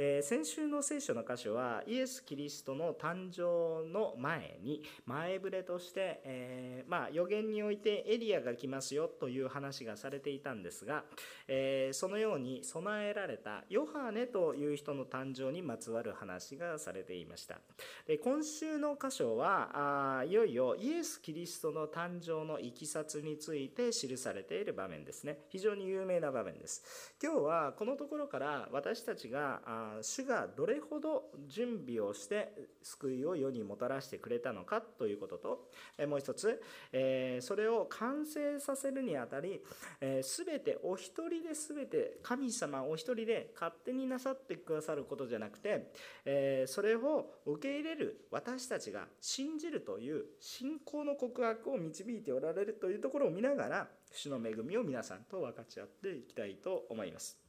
えー、先週の聖書の箇所はイエス・キリストの誕生の前に前触れとして、えー、まあ、予言においてエリアが来ますよという話がされていたんですが、えー、そのように備えられたヨハネという人の誕生にまつわる話がされていました。で今週の箇所はあいよいよイエス・キリストの誕生のいきさつについて記されている場面ですね。非常に有名な場面です。今日はこのところから私たちがあ主がどれほど準備をして救いを世にもたらしてくれたのかということともう一つ、えそれを完成させるにあたり、え全てお一人で全て神様お一人で勝手になさってくださることじゃなくて、えそれを受け入れる私たちが信じるという信仰の告白を導いておられるというところを見ながら主の恵みを皆さんと分かち合っていきたいと思います。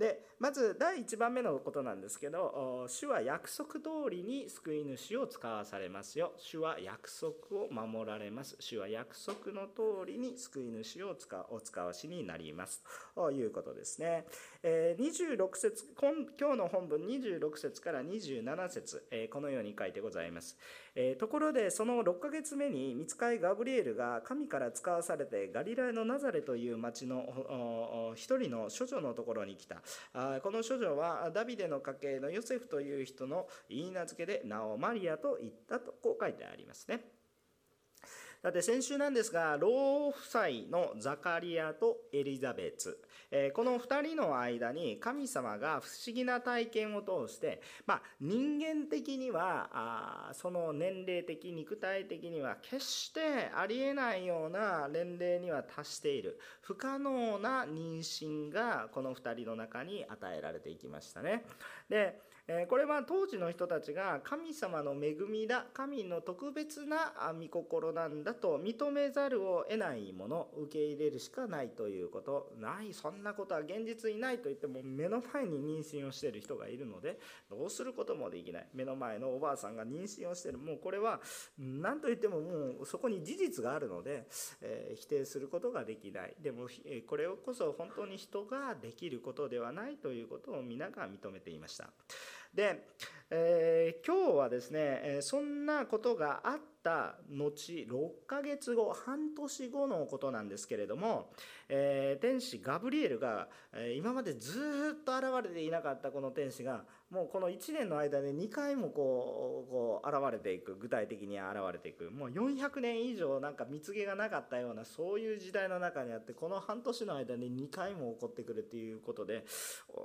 でまず第1番目のことなんですけど主は約束通りに救い主を使わされますよ。主は約束を守られます。主は約束の通りに救い主を使お使わしになります。ということですね、え、26節今日の本文26節から27節、え、このように書いてございます、え、ところでその6ヶ月目に見つかいガブリエルが神から使わされてガリラのナザレという町の一人の処女のところに来た。この処女はダビデの家系のヨセフという人の言い名付けで名をマリアと言ったとこう書いてありますね。さて先週なんですが老夫妻のザカリアとエリザベツ。この2人の間に神様が不思議な体験を通して、まあ、人間的にはあその年齢的肉体的には決してありえないような年齢には達している不可能な妊娠がこの2人の中に与えられていきましたね。でこれは当時の人たちが神様の恵みだ神の特別な御心なんだと認めざるを得ないもの受け入れるしかないということ。ないそんなことは現実にないと言っても目の前に妊娠をしている人がいるのでどうすることもできない。目の前のおばあさんが妊娠をしている。もうこれは何と言ってももうそこに事実があるので、え、否定することができない。でもこれこそ本当に人ができることではないということを皆が認めていました。で、えー、今日はですねそんなことがあった後6ヶ月後半年後のことなんですけれども、えー、天使ガブリエルが、今までずっと現れていなかったこの天使がもうこの1年の間で2回もこうこう現れていく具体的に現れていく。もう400年以上なんか蜜毛がなかったようなそういう時代の中にあってこの半年の間に2回も起こってくるっていうことで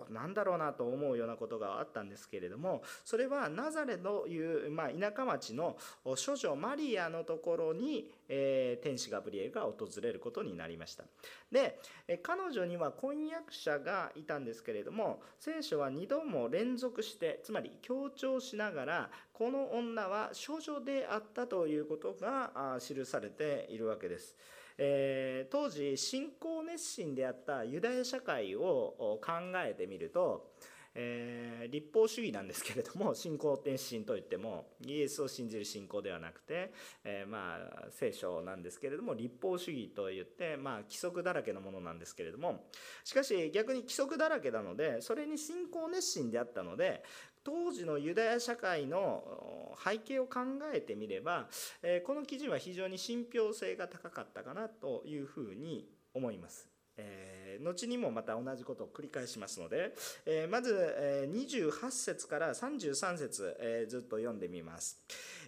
なんだろうなと思うようなことがあったんですけれどもそれはナザレという、まあ、田舎町の処女マリアのところに、えー、天使ガブリエルが訪れることになりました。で彼女には婚約者がいたんですけれども聖書は2度も連続してつまり強調しながらこの女は処女であったということが記されているわけです。えー、当時信仰熱心であったユダヤ社会を考えてみるとえー、立法主義なんですけれども 信仰天心といってもイエスを信じる信仰ではなくて、えー、まあ聖書なんですけれども立法主義といって、まあ、規則だらけのものなんですけれどもしかし逆に規則だらけなのでそれに信仰熱心であったので当時のユダヤ社会の背景を考えてみれば、えこの記事は非常に信憑性が高かったかなというふうに思います。えー、後にもまた同じことを繰り返しますので、えー、まず、えー、28節から33節、えー、ずっと読んでみます。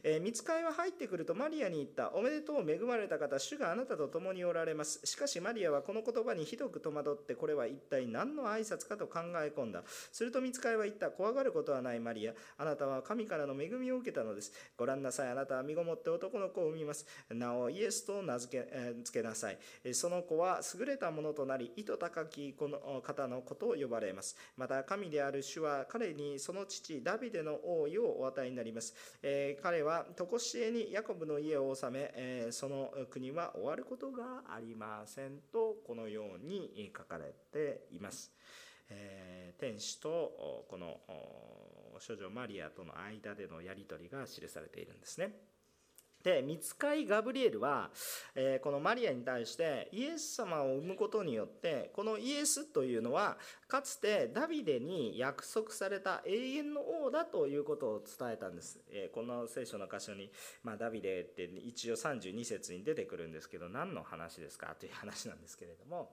えー、見つかいは入ってくるとマリアに言った。おめでとう恵まれた方、主があなたと共におられます。しかしマリアはこの言葉にひどく戸惑って、これは一体何の挨拶かと考え込んだ。すると見つかいは言った。怖がることはないマリア。あなたは神からの恵みを受けたのです。ご覧なさい。あなたは身ごもって男の子を産みます。なおイエスと名付け,、えー、付けなさい。その子は優れたものとなり、意図高きこの方のことを呼ばれます。また神である主は彼にその父ダビデの王位をお与えになります。えー、彼は常しえにヤコブの家を治め、えその国は終わることがありませんとこのように書かれています。えー、天使とこの処女マリアとの間でのやり取りが記されているんですね。で見つかいガブリエルは、えー、このマリアに対してイエス様を産むことによってこのイエスというのはかつてダビデに約束された永遠の王だということを伝えたんです、えー、この聖書の箇所に、まあ、ダビデって一応32節に出てくるんですけど何の話ですかという話なんですけれども。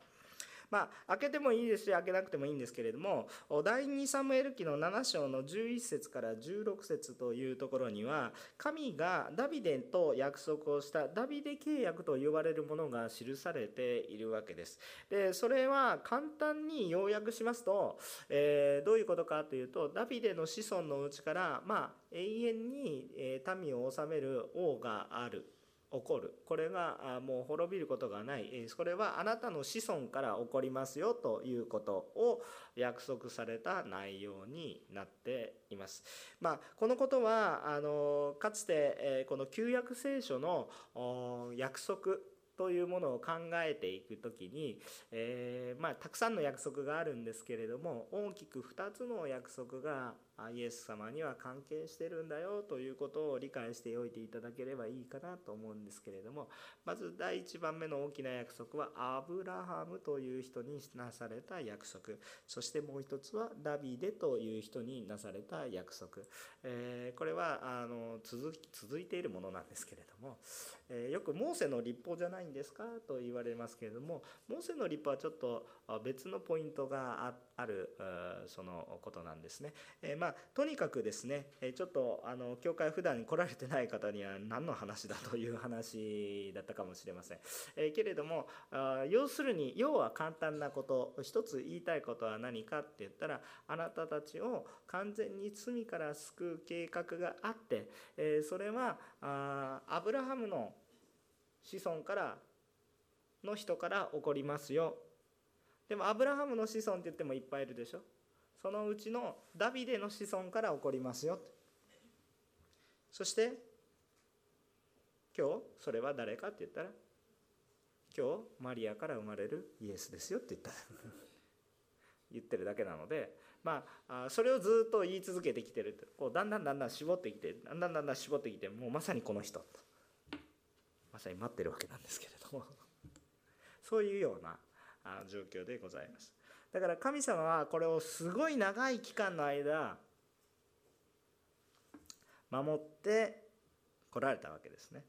まあ、開けてもいいですし開けなくてもいいんですけれども第2サムエル記の7章の11節から16節というところには神がダビデと約束をしたダビデ契約と呼ばれるものが記されているわけです。でそれは簡単に要約しますと、えー、どういうことかというとダビデの子孫のうちから、まあ、永遠に民を治める王がある起こるこれがもう滅びることがないそれはあなたの子孫から起こりますよということを約束された内容になっています。まあ、このことはあのかつてこの旧約聖書の約束というものを考えていく時に、えー、まあ、たくさんの約束があるんですけれども大きく2つの約束がイエス様には関係してるんだよということを理解しておいていただければいいかなと思うんですけれどもまず第1番目の大きな約束はアブラハムという人になされた約束そしてもう一つはダビデという人になされた約束、えー、これはあの続続いているものなんですけれども、えー、よくモーセの立法じゃないんですかと言われますけれどもモーセの立法はちょっと別のポイントがあるそのことなんですね。えーまあ、とにかくですね、ちょっとあの教会普段に来られてない方には何の話だという話だったかもしれません。え、けれどもあ、要するに、要は簡単なこと、一つ言いたいことは何かって言ったら、あなたたちを完全に罪から救う計画があって、え、それはあアブラハムの子孫からの人から起こりますよ。でもアブラハムの子孫って言ってもいっぱいいるでしょ。そのうちのダビデの子孫から起こりますよ。そして今日それは誰かって言ったら今日マリアから生まれるイエスですよって言った。言ってるだけなのでまあそれをずっと言い続けてきてるこうだんだんだんだん絞ってきてだんだんだんだん絞ってきてもうまさにこの人。とまさに待ってるわけなんですけれども。そういうような状況でございます。だから神様はこれをすごい長い期間の間守ってこられたわけですね。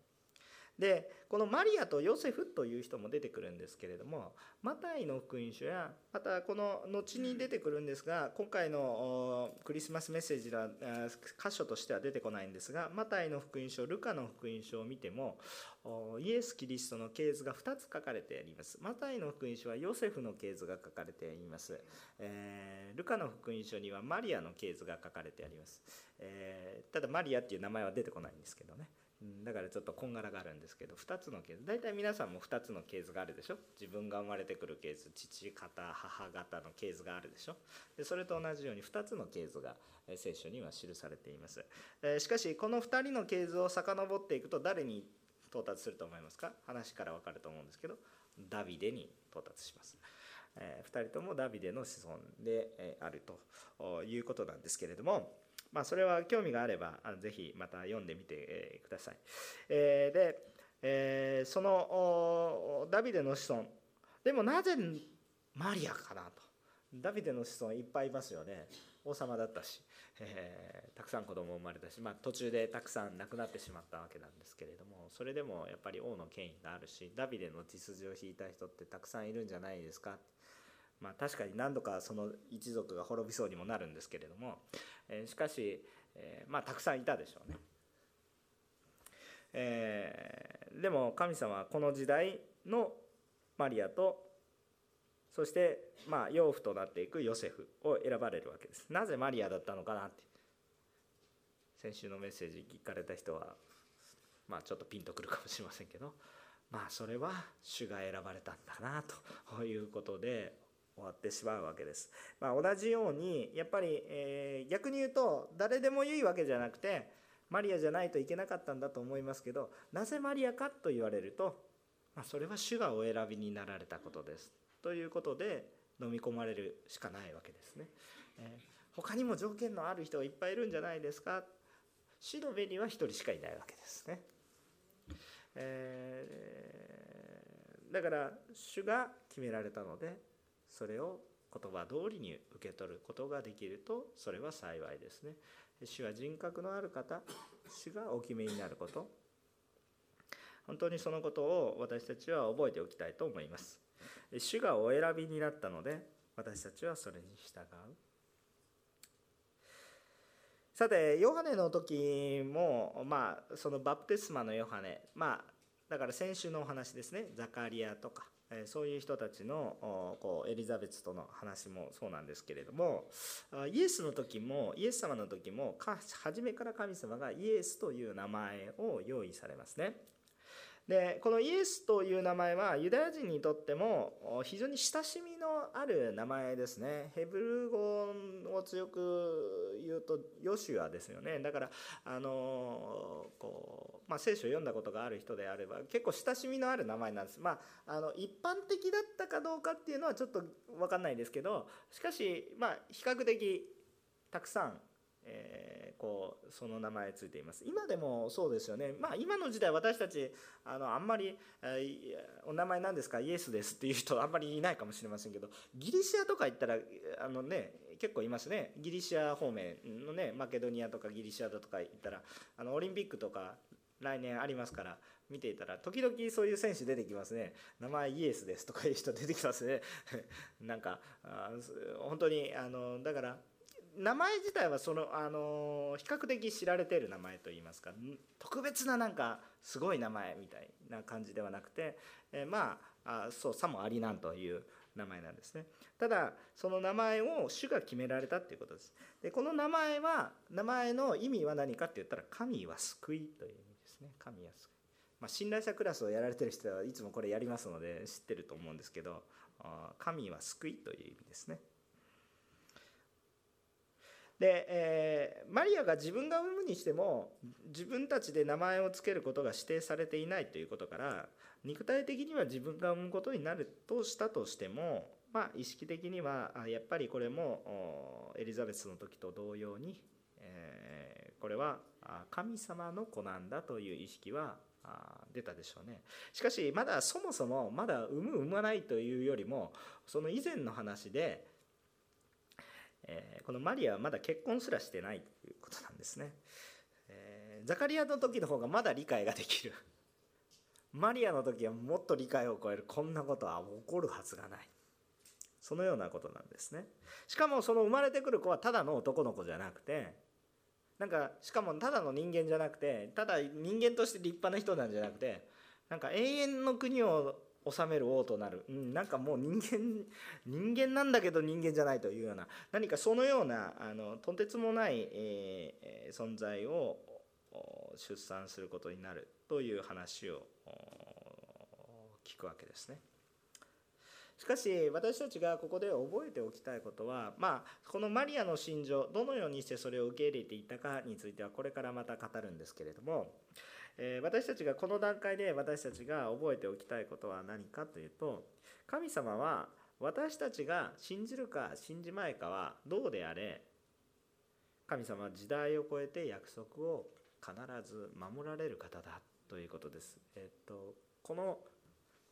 でこのマリアとヨセフという人も出てくるんですけれどもマタイの福音書やまたこの後に出てくるんですが今回のクリスマスメッセージは箇所としては出てこないんですがマタイの福音書ルカの福音書を見てもイエス・キリストの系図が2つ書かれてあります。マタイの福音書はヨセフの系図が書かれています、えー、ルカの福音書にはマリアの系図が書かれてあります、えー、ただマリアっていう名前は出てこないんですけどね。だからちょっとこんがらがあるんですけど2つのケース。大体皆さんも2つのケースがあるでしょ？自分が生まれてくるケース父方母方のケースがあるでしょ？でそれと同じように2つのケースが聖書には記されています、えしかしこの2人のケースを遡っていくと誰に到達すると思いますか？話から分かると思うんですけどダビデに到達します。え2人ともダビデの子孫であるということなんですけれどもまあ、それは興味があればあのぜひまた読んでみてください。えー、で、えー、そのダビデの子孫でもなぜマリアかなと。ダビデの子孫いっぱいいますよね。王様だったし、えー、たくさん子供生まれたし、まあ、途中でたくさん亡くなってしまったわけなんですけれどもそれでもやっぱり王の権威があるしダビデの血筋を引いた人ってたくさんいるんじゃないですか。まあ、確かに何度かその一族が滅びそうにもなるんですけれども、えしかし、えまあ、たくさんいたでしょうね。えー、でも神様はこの時代のマリアとそしてまあ養父となっていくヨセフを選ばれるわけです。なぜマリアだったのかなって先週のメッセージ聞かれた人はまあちょっとピンとくるかもしれませんけどまあそれは主が選ばれたんだなということで終わってしまうわけです。まあ、同じようにやっぱり、えー、逆に言うと誰でもいいわけじゃなくてマリアじゃないといけなかったんだと思いますけどなぜマリアかと言われると、まあ、それは主がお選びになられたことですということで飲み込まれるしかないわけですね。えー、他にも条件のある人がいっぱいいるんじゃないですか主の目には1人しかいないわけですね。えー、だから主が決められたのでそれを言葉通りに受け取ることができるとそれは幸いですね。主は人格のある方主がお決めになること。本当にそのことを私たちは覚えておきたいと思います。主がお選びになったので私たちはそれに従う。さてヨハネの時もまあそのバプテスマのヨハネ。まあだから先週のお話ですね。ザカリアとか。そういう人たちのこうエリザベスとの話もそうなんですけれどもイエスの時もイエス様の時も初めから神様がイエスという名前を用意されますね。でこのイエスという名前はユダヤ人にとっても非常に親しみのある名前ですね。ヘブル語を強く言うとヨシュアですよね。だからあのこう、まあ、聖書を読んだことがある人であれば結構親しみのある名前なんです。まああの一般的だったかどうかっていうのはちょっと分かんないですけどしかしまあ比較的たくさんえー、こうその名前ついています。今でもそうですよね。まあ今の時代私たちあのあんまり、えー、お名前何ですか？イエスですっていう人あんまりいないかもしれませんけどギリシアとか行ったらあのね結構いますね。ギリシア方面のねマケドニアとかギリシアだとか行ったらあのオリンピックとか来年ありますから見ていたら時々そういう選手出てきますね。名前イエスですとかいう人出てきますね。なんかあ本当にあのだから名前自体はその、あの比較的知られてる名前といいますか特別ななんかすごい名前みたいな感じではなくて、えー、まああそうさもありなんという名前なんですね。ただその名前を主が決められたっていうことです。でこの名前は名前の意味は何かって言ったら神は救いという意味ですね。神は救い。まあ、信頼者クラスをやられてる人はいつもこれやりますので知ってると思うんですけど神は救いという意味ですね。で、えー、マリアが自分が産むにしても自分たちで名前を付けることが指定されていないということから肉体的には自分が産むことになるとしたとしても、まあ、意識的にはやっぱりこれもエリザベスの時と同様に、えー、これは神様の子なんだという意識は出たでしょうね。しかしまだそもそもまだ産む産まないというよりもその以前の話でえー、このマリアはまだ結婚すらしてないということなんですね、えー、ザカリアの時の方がまだ理解ができる。マリアの時はもっと理解を超える。こんなことは起こるはずがない。そのようなことなんですね。しかもその生まれてくる子はただの男の子じゃなくてなんかしかもただの人間じゃなくてただ人間として立派な人なんじゃなくてなんか永遠の国を治める王となる、うん、なんかもう人間 人間なんだけど人間じゃないというような何かそのようなあのとてつもない、えー、存在を出産することになるという話を聞くわけですね。しかし私たちがここで覚えておきたいことは、まあ、このマリアの心情どのようにしてそれを受け入れていたかについてはこれからまた語るんですけれどもえ私たちがこの段階で私たちが覚えておきたいことは何かというと神様は私たちが信じるか信じまいかはどうであれ神様は時代を超えて約束を必ず守られる方だということです。えっと、この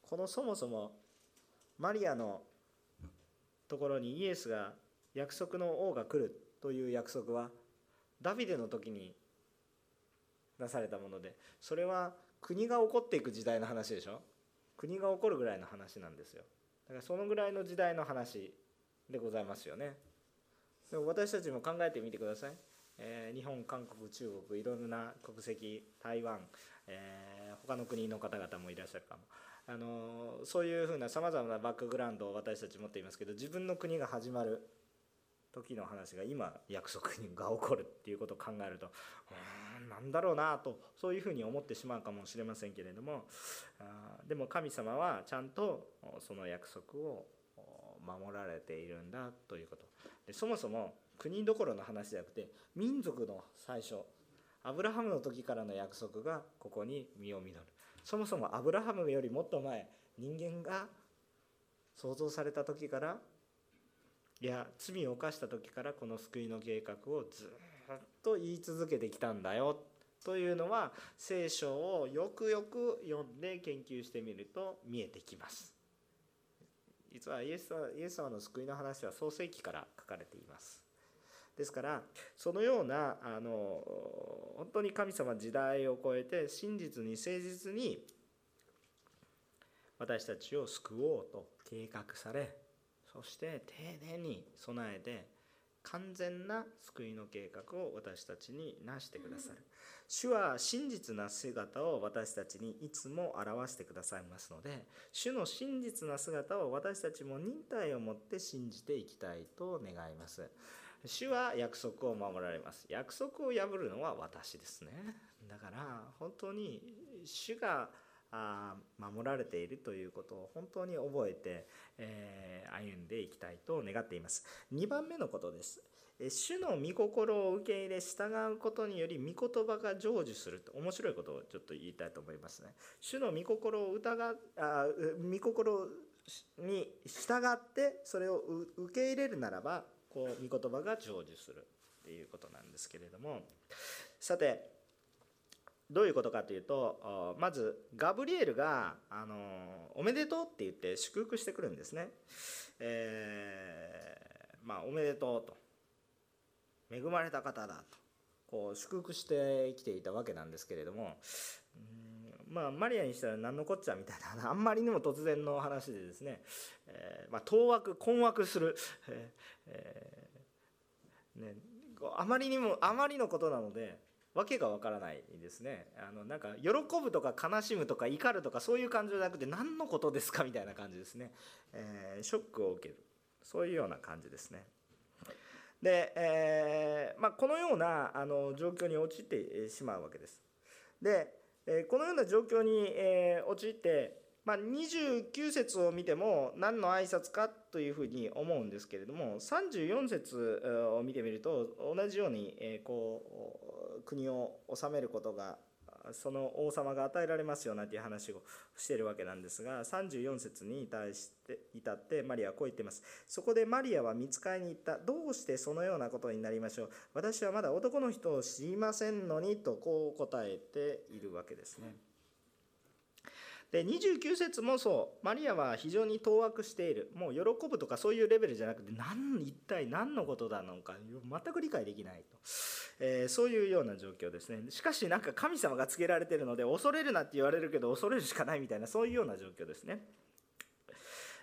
このそもそもマリアのところにイエスが約束の王が来るという約束はダビデの時になされたものでそれは国が起こっていく時代の話でしょ？国が起こるぐらいの話なんですよ。だからそのぐらいの時代の話でございますよね。でも私たちも考えてみてください、えー、日本韓国中国いろんな国籍台湾、えー、他の国の方々もいらっしゃるかも。あのそういうふうなさまざまなバックグラウンドを私たち持っていますけど自分の国が始まる時の話が今約束が起こるっていうことを考えるとうんなんだろうなとそういうふうに思ってしまうかもしれませんけれどもでも神様はちゃんとその約束を守られているんだということ。でそもそも国どころの話じゃなくて民族の最初アブラハムの時からの約束がここに実を実る。そもそもアブラハムよりもっと前人間が創造された時からいや罪を犯した時からこの救いの計画をずっと言い続けてきたんだよ。というのは聖書をよくよく読んで研究してみると見えてきます。実はイエス様の救いの話は創世記から書かれています。ですからそのようなあの本当に神様時代を超えて真実に誠実に私たちを救おうと計画されそして丁寧に備えて完全な救いの計画を私たちになしてくださる。主は真実な姿を私たちにいつも表してくださいますので主の真実な姿を私たちも忍耐を持って信じていきたいと願います。主は約束を守られます。約束を破るのは私ですね。だから本当に主があ守られているということを本当に覚えて、え、歩んでいきたいと願っています。2番目のことです。主の御心を受け入れ従うことにより御言葉が成就すると面白いことをちょっと言いたいと思いますね。主の御心を疑あ御心に従ってそれを受け入れるならばこう御言葉が成就するっていうことなんですけれども。さてどういうことかというとまずガブリエルが「あのおめでとう」って言って祝福してくるんですね。えー、まあ、おめでとうと。恵まれた方だと。こう祝福して生きていたわけなんですけれどもまあ、マリアにしたら何のこっちゃみたいな あんまりにも突然の話でですね、えー、まあ、当惑困惑する、えー、ね、あまりにもあまりのことなので訳がわからないですね。あのなんか喜ぶとか悲しむとか怒るとかそういう感情じゃなくて何のことですかみたいな感じですね、えー、ショックを受ける。そういうような感じですね。で、えー、まあ、このようなあの状況に陥ってしまうわけです。で、えこのような状況に、え陥ってまあ、29節を見ても何の挨拶かというふうに思うんですけれども34節を見てみると同じようにこう国を治めることがその王様が与えられますよなんていう話をしているわけなんですが34節に対して至ってマリアはこう言っています。そこでマリアは見つかりに行った。どうしてそのようなことになりましょう。私はまだ男の人を知りませんのにとこう答えているわけですね。で29節もそう。マリアは非常に当惑している。もう喜ぶとかそういうレベルじゃなくて何一体何のことだのか全く理解できないと、えー、そういうような状況ですね。しかしなんか神様がつけられてるので恐れるなって言われるけど恐れるしかないみたいなそういうような状況ですね。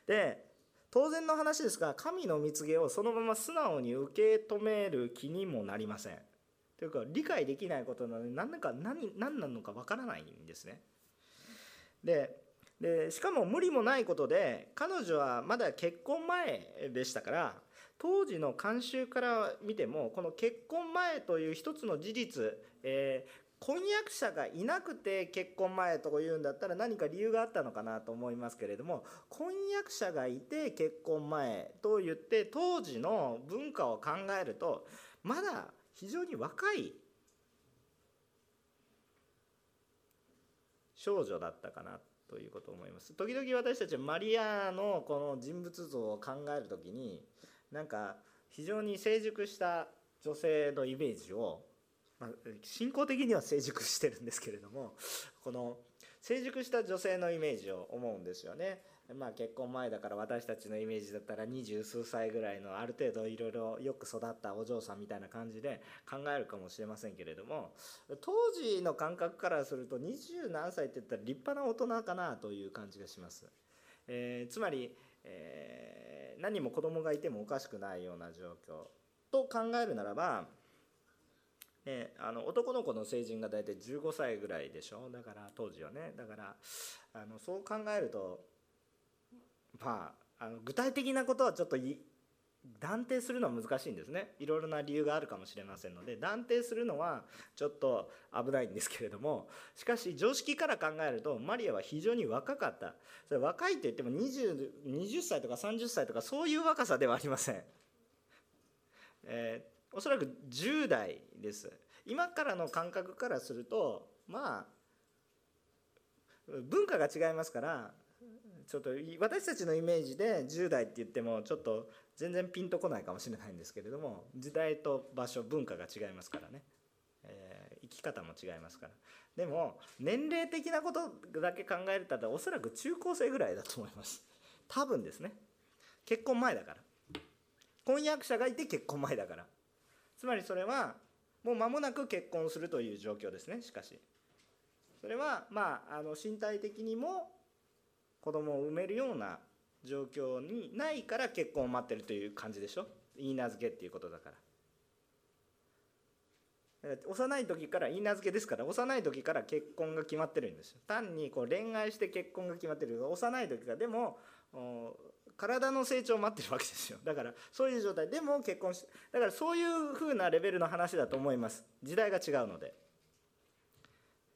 で当然の話ですが神の蜜毛をそのまま素直に受け止める気にもなりません。というか理解できないことなので何か何何なのかわからないんですね。ででしかも無理もないことで彼女はまだ結婚前でしたから当時の慣習から見てもこの結婚前という一つの事実、えー、婚約者がいなくて結婚前というんだったら何か理由があったのかなと思いますけれども婚約者がいて結婚前と言って当時の文化を考えるとまだ非常に若い少女だったかなということを思います。時々私たちマリアのこの人物像を考える時になんか非常に成熟した女性のイメージを、まあ、信仰的には成熟してるんですけれどもこの成熟した女性のイメージを思うんですよね。まあ、結婚前だから私たちのイメージだったら二十数歳ぐらいのある程度いろいろよく育ったお嬢さんみたいな感じで考えるかもしれませんけれども当時の感覚からすると二十何歳って言ったら立派な大人かなという感じがします。えー、つまり、えー、何も子供がいてもおかしくないような状況と考えるならばね、あの男の子の成人が大体15歳ぐらいでしょ？だから当時はね。だからあのそう考えるとまあ、あの具体的なことはちょっと断定するのは難しいんですね。いろいろな理由があるかもしれませんので断定するのはちょっと危ないんですけれどもしかし常識から考えるとマリアは非常に若かった。それ若いといっても 20, 20歳とか30歳とかそういう若さではありません、えー、おそらく10代です。今からの感覚からするとまあ文化が違いますからちょっと私たちのイメージで10代って言ってもちょっと全然ピンとこないかもしれないんですけれども時代と場所文化が違いますからね、えー、き方も違いますから。でも年齢的なことだけ考えるとおそらく中高生ぐらいだと思います。多分ですね。結婚前だから。婚約者がいて結婚前だから。つまりそれはもう間もなく結婚するという状況ですねしかし。それはまああの身体的にも子供を産めるような状況にないから結婚を待ってるという感じでしょ？言い名付けっていうことだから。幼い時から言い名付けですから幼い時から結婚が決まってるんですよ。単にこう恋愛して結婚が決まってる幼い時から。でも体の成長を待ってるわけですよ。だからそういう状態。でも結婚してだからそういうふうなレベルの話だと思います。時代が違うので、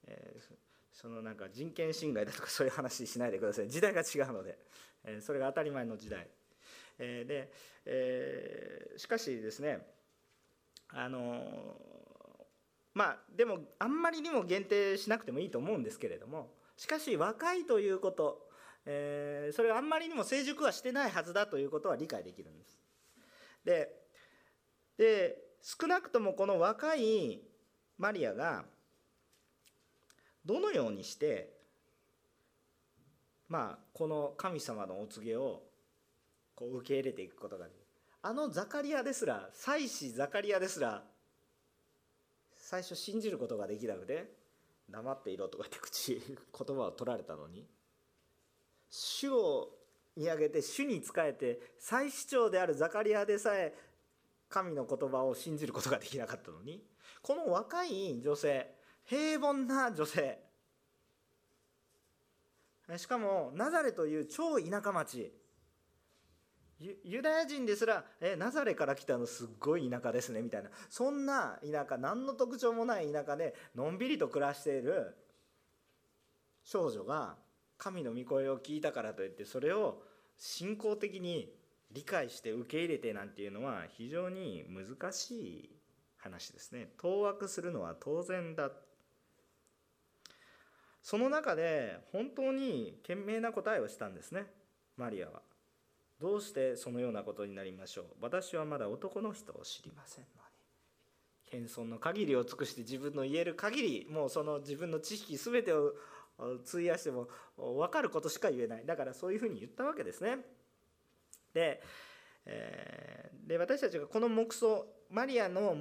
えー、そのなんか人権侵害だとかそういう話しないでください。時代が違うので、え、それが当たり前の時代、え、で、えしかしですねあのまあでもあんまりにも限定しなくてもいいと思うんですけれどもしかし若いということ、え、それはあんまりにも成熟はしてないはずだということは理解できるんです。でで少なくともこの若いマリアがどのようにしてまあこの神様のお告げをこう受け入れていくことができる。あのザカリアですら祭司ザカリアですら最初信じることができなくて黙っていろとかって口言葉を取られたのに主を見上げて主に仕えて再市長であるザカリアでさえ神の言葉を信じることができなかったのにこの若い女性平凡な女性。しかもナザレという超田舎町。ユダヤ人ですらえナザレから来たのすっごい田舎ですねみたいな。そんな田舎何の特徴もない田舎でのんびりと暮らしている少女が神の御声を聞いたからといってそれを信仰的に理解して受け入れてなんていうのは非常に難しい話ですね。当惑するのは当然だ。その中で本当に賢明な答えをしたんですね。マリアは。どうしてそのようなことになりましょう。私はまだ男の人を知りませんのに。謙遜の限りを尽くして自分の言える限りもうその自分の知識全てを費やしても分かることしか言えない。だからそういうふうに言ったわけですね。で,、えー、で私たちがこの黙想マリアの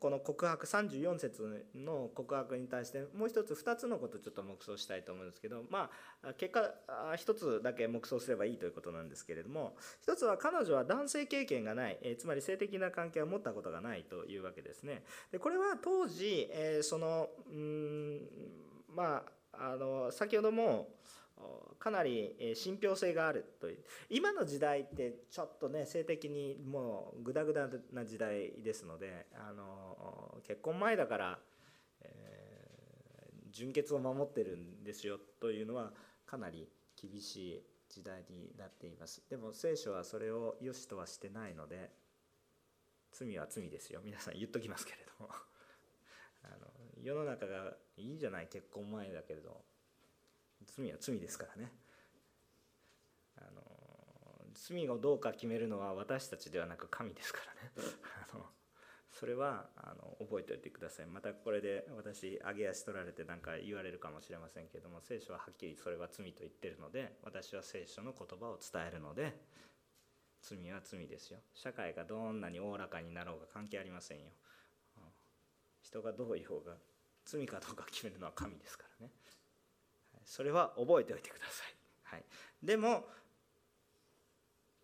この告白34節の告白に対してもう一つ2つのことをちょっと黙想したいと思うんですけどまあ結果1つだけ黙想すればいいということなんですけれども1つは彼女は男性経験がない、えつまり性的な関係を持ったことがないというわけですね。でこれは当時、えそのうんまああの先ほどもかなり信憑性があるという。今の時代ってちょっとね性的にもうグダグダな時代ですのであの結婚前だから、えー、純潔を守ってるんですよというのはかなり厳しい時代になっています。でも聖書はそれを良しとはしてないので罪は罪ですよ。皆さん言っときますけれども。あの世の中がいいじゃない結婚前だけれど。罪は罪ですからね。あの罪をどうか決めるのは私たちではなく神ですからね。あのそれはあの覚えておいてください。またこれで私上げ足取られて何か言われるかもしれませんけども聖書ははっきりそれは罪と言ってるので私は聖書の言葉を伝えるので罪は罪ですよ。社会がどんなにおおらかになろうが関係ありませんよ。人がどう言おうが罪かどうか決めるのは神ですからね。それは覚えておいてください、はい、でも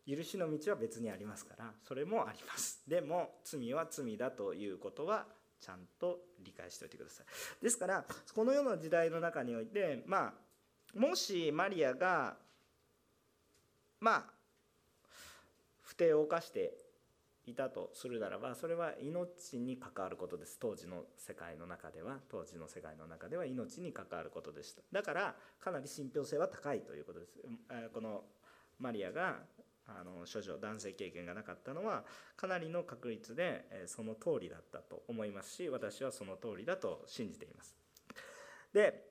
許しの道は別にありますからそれもあります。でも罪は罪だということはちゃんと理解しておいてください。ですからこの世の時代の中においてまあもしマリアがまあ不定を犯していたとするならばそれは命に関わることです。当時の世界の中では当時の世界の中では命に関わることでした。だからかなり信憑性は高いということです。このマリアがあの処女男性経験がなかったのはかなりの確率でその通りだったと思いますし私はその通りだと信じています。で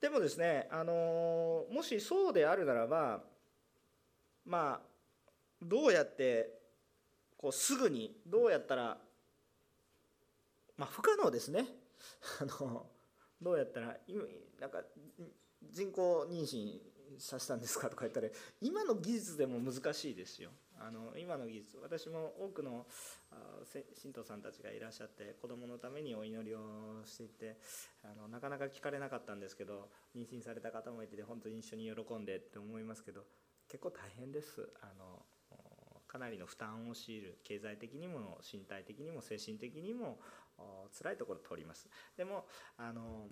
でもですねあのもしそうであるならばまあどうやってこうすぐにどうやったらまあ不可能ですね。あのどうやったら今なんか人工妊娠させたんですかとか言ったら今の技術でも難しいですよ。あの今の技術私も多くの信徒さんたちがいらっしゃって子供のためにお祈りをしていてあのなかなか聞かれなかったんですけど妊娠された方もいて本当に一緒に喜んでって思いますけど結構大変です。あのかなりの負担を強いる経済的にも身体的にも精神的にも辛いところ通ります。でもあの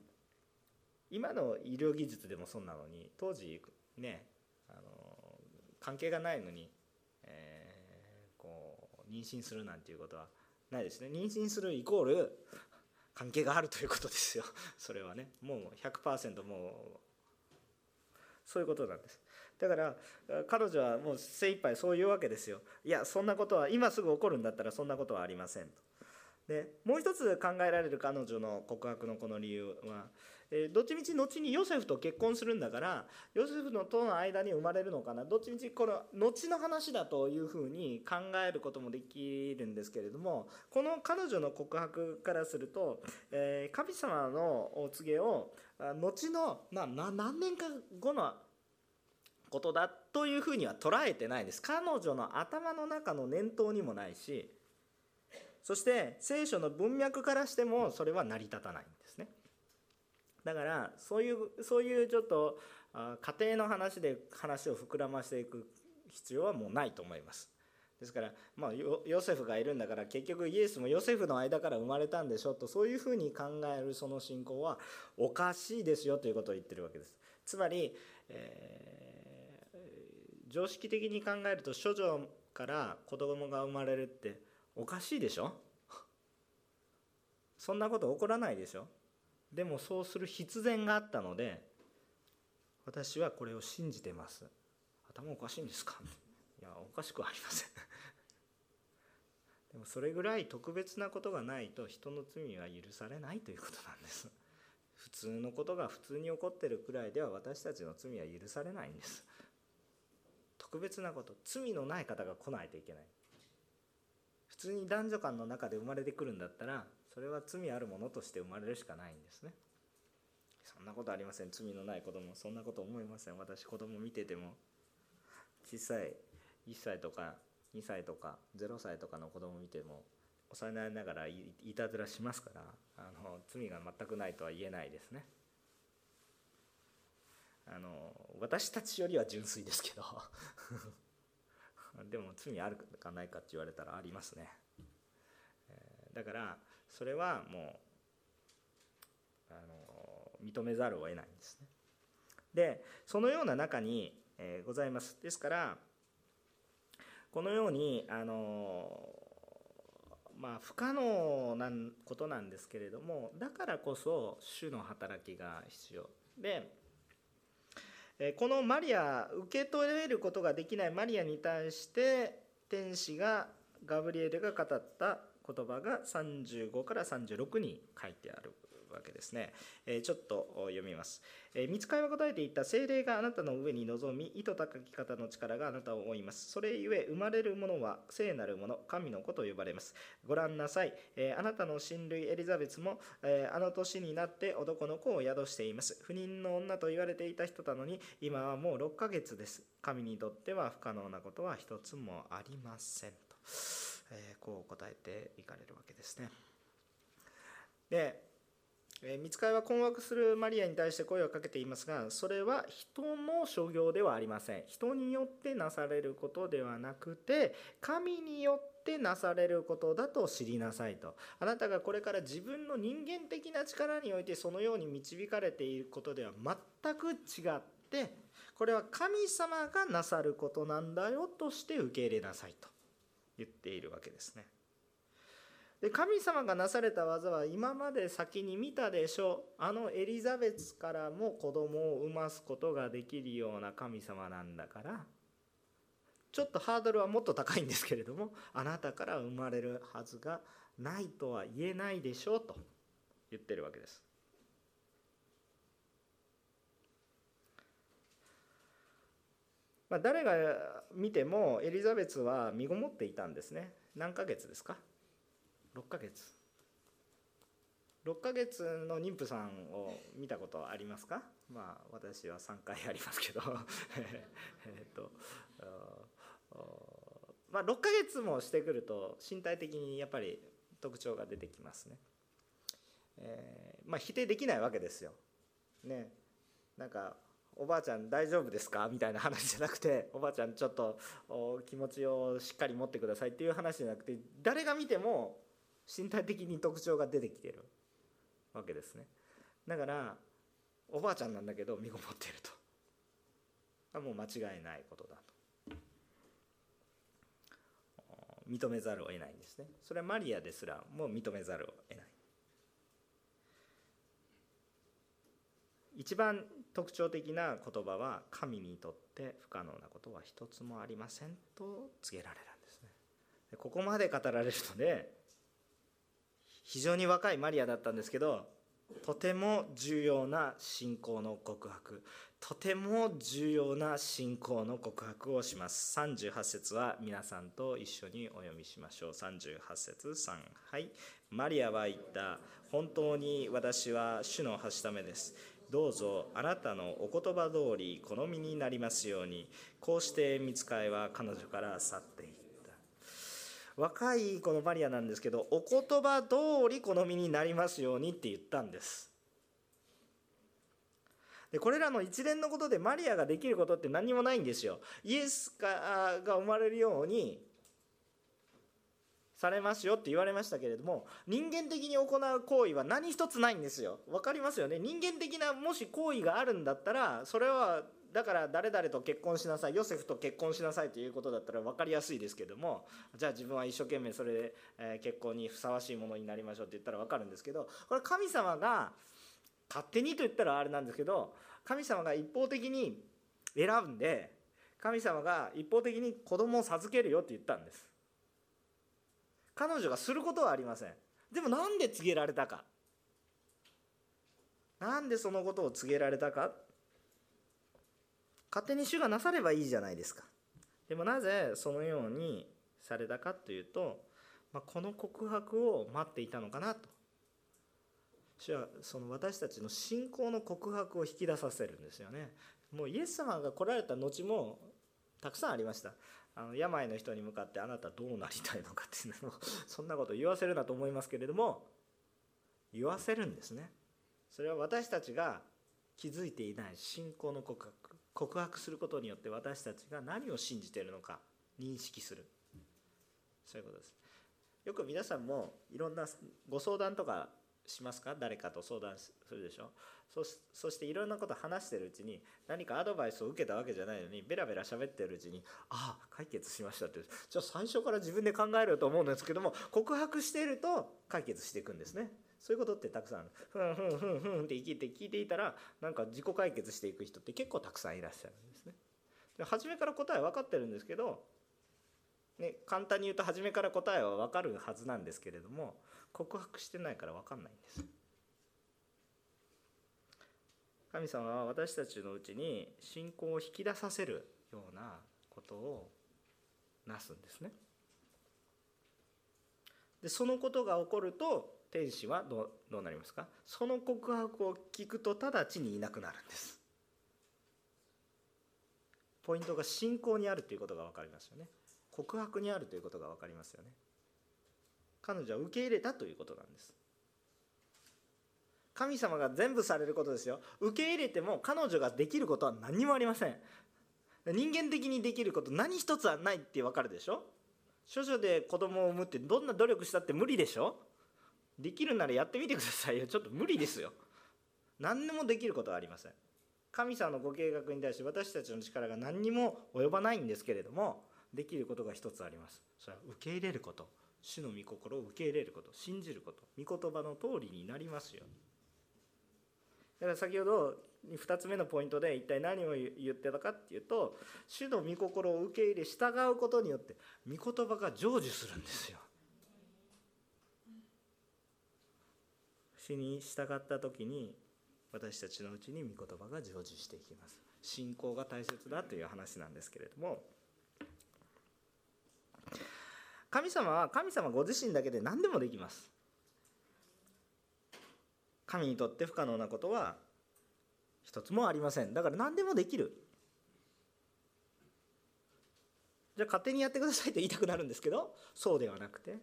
今の医療技術でもそうなのに当時ねあの関係がないのにえこう妊娠するなんていうことはないですね。妊娠するイコール関係があるということですよ。それはね。もう100%もうそういうことなんです。だから彼女はもう精一杯そういうわけですよ。いやそんなことは今すぐ起こるんだったらそんなことはありませんと。でもう一つ考えられる彼女の告白のこの理由はえどっちみち後にヨセフと結婚するんだからヨセフのとの間に生まれるのかな。どっちみちこの後の話だというふうに考えることもできるんですけれどもこの彼女の告白からすると、えー、神様のお告げを後の、まあ、何年か後のことだというふうには捉えてないです。彼女の頭の中の念頭にもないしそして聖書の文脈からしてもそれは成り立たないんですね。だからそういうそういうちょっと家庭の話で話を膨らましていく必要はもうないと思います。ですから、まあ、ヨセフがいるんだから結局イエスもヨセフの間から生まれたんでしょとそういうふうに考えるその信仰はおかしいですよということを言ってるわけです。つまり、えー、常識的に考えると処女から子供が生まれるっておかしいでしょ？そんなこと起こらないでしょ？でもそうする必然があったので私はこれを信じてます。頭おかしいんですか？いやおかしくはありません。でもそれぐらい特別なことがないと人の罪は許されないということなんです。普通のことが普通に起こってるくらいでは私たちの罪は許されないんです。特別なこと罪のない方が来ないといけない。普通に男女間の中で生まれてくるんだったらそれは罪あるものとして生まれるしかないんですね。そんなことありません。罪のない子供。そんなこと思いません。私子供見てても。小さい1歳とか2歳とか0歳とかの子供見ても幼いながらいたずらしますからあの罪が全くないとは言えないですね。あの私たちよりは純粋ですけど でも罪あるかないかって言われたらありますねだからそれはもうあの認めざるを得ないんですね。でそのような中に、えー、ございます。ですからこのようにあのまあ不可能なことなんですけれどもだからこそ主の働きが必要でこのマリア受け取れることができないマリアに対して天使がガブリエルが語った言葉が35から36に書いてある。わけですね。えちょっと読みます。え見つかりは答えていった精霊があなたの上に臨み、意図高き方の力があなたを追います。それゆえ、生まれるものは聖なるもの、神の子と呼ばれます。ご覧なさい。えあなたの親類エリザベスも、えあの年になって男の子を宿しています。不妊の女と言われていた人なのに、今はもう6ヶ月です。神にとっては不可能なことは一つもありませんと。えこう答えていかれるわけですね。で、え見つかりは困惑するマリアに対して声をかけていますがそれは人の所業ではありません人によってなされることではなくて神によってなされることだと知りなさいとあなたがこれから自分の人間的な力においてそのように導かれていることでは全く違ってこれは神様がなさることなんだよとして受け入れなさいと言っているわけですね。で神様がなされた技は今まで先に見たでしょう。あのエリザベスからも子供を産ますことができるような神様なんだから。ちょっとハードルはもっと高いんですけれどもあなたから生まれるはずがないとは言えないでしょうと言ってるわけです。まあ、誰が見てもエリザベスは身ごもっていたんですね。何ヶ月ですか？6ヶ月。6ヶ月の妊婦さんを見たことありますか？まあ私は3回ありますけど。えっとまあ6ヶ月もしてくると身体的にやっぱり特徴が出てきますね。えー、まあ否定できないわけですよ。ね。なんかおばあちゃん大丈夫ですか？みたいな話じゃなくておばあちゃんちょっと気持ちをしっかり持ってくださいっていう話じゃなくて誰が見ても身体的に特徴が出てきてるわけですね。だからおばあちゃんなんだけど身ごもっていると。もう間違いないことだと。認めざるを得ないんですね。それはマリアですらもう認めざるを得ない。一番特徴的な言葉は神にとって不可能なことは一つもありませんと告げられるんですね。ここまで語られるとね非常に若いマリアだったんですけどとても重要な信仰の告白。とても重要な信仰の告白をします。38節は皆さんと一緒にお読みしましょう。38節3はいマリアは言った本当に私は主のはしためです。どうぞあなたのお言葉通り好みになりますように。こうして見つかいは彼女から去ってい若いこのマリアなんですけどお言葉通り好みになりますようにって言ったんです。でこれらの一連のことでマリアができることって何もないんですよ。イエスが生まれるようにされますよって言われましたけれども人間的に行う行為は何一つないんですよ。分かりますよね？人間的なもし行為があるんだったらそれはだから誰々と結婚しなさいヨセフと結婚しなさいということだったら分かりやすいですけどもじゃあ自分は一生懸命それで、え結婚にふさわしいものになりましょうって言ったら分かるんですけどこれ神様が勝手にと言ったらあれなんですけど神様が一方的に選んで神様が一方的に子供を授けるよって言ったんです。彼女がすることはありません。でもなんで告げられたか。なんでそのことを告げられたか。勝手に主がなさればいいじゃないですか。でもなぜそのようにされたかというと、まあ、この告白を待っていたのかなと。主はその私たちの信仰の告白を引き出させるんですよね。もうイエス様が来られた後もたくさんありました。あの病の人に向かってあなたどうなりたいのかっていうのを そんなこと言わせるなと思いますけれども言わせるんですね。それは私たちが気づいていない信仰の告白。告白することによって私たちが何を信じているのか認識する。そういうことです。よく皆さんもいろんなご相談とかしますか？誰かと相談するでしょ？そしていろんなこと話してるうちに何かアドバイスを受けたわけじゃないのにベラベラ喋ってるうちにああ解決しましたって。じゃあ最初から自分で考えると思うんですけども告白していると解決していくんですね。そういうことってたくさんある。ふんふんふんふんって聞いて聞いていたらなんか自己解決していく人って結構たくさんいらっしゃるんですね。で初めから答え分かってるんですけどね、簡単に言うと初めから答えは分かるはずなんですけれども告白してないから分かんないんです。神様は私たちのうちに信仰を引き出させるようなことをなすんですね。でそのことが起こると天使はどうなりますか？その告白を聞くと直ちにいなくなるんです。ポイントが信仰にあるということが分かりますよね。告白にあるということが分かりますよね。彼女は受け入れたということなんです。神様が全部されることですよ。受け入れても彼女ができることは何もありません。人間的にできること何一つはないって分かるでしょ？処女で子供を産むってどんな努力したって無理でしょ？できるならやってみてくださいよ。ちょっと無理ですよ。何でもできることはありません。神様のご計画に対して私たちの力が何にも及ばないんですけれどもできることが一つあります。それは受け入れること。主の御心を受け入れること。信じること。御言葉の通りになりますよ。だから先ほど2つ目のポイントで一体何を言ってたかっていうと主の御心を受け入れ従うことによって御言葉が成就するんですよ。主に従った時に私たちのうちに御言葉が成就していきます。信仰が大切だという話なんですけれども神様は神様ご自身だけで何でもできます。神にとって不可能なことは一つもありませんだから何でもできるじゃあ勝手にやってくださいと言いたくなるんですけどそうではなくて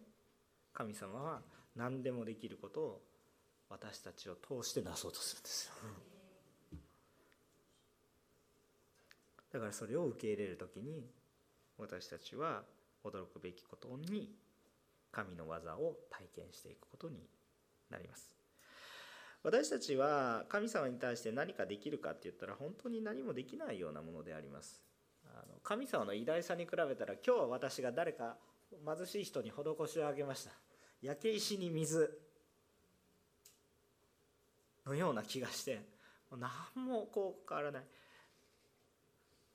神様は何でもできることを私たちを通してなそうとするんです。よだからそれを受け入れる時に私たちは驚くべきことに神の技を体験していくことになります。私たちは神様に対して何かできるかって言ったら本当に何もできないようなものであります。あの神様の偉大さに比べたら今日は私が誰か貧しい人に施しをあげました。焼け石に水。のような気がして何もこう変わらない。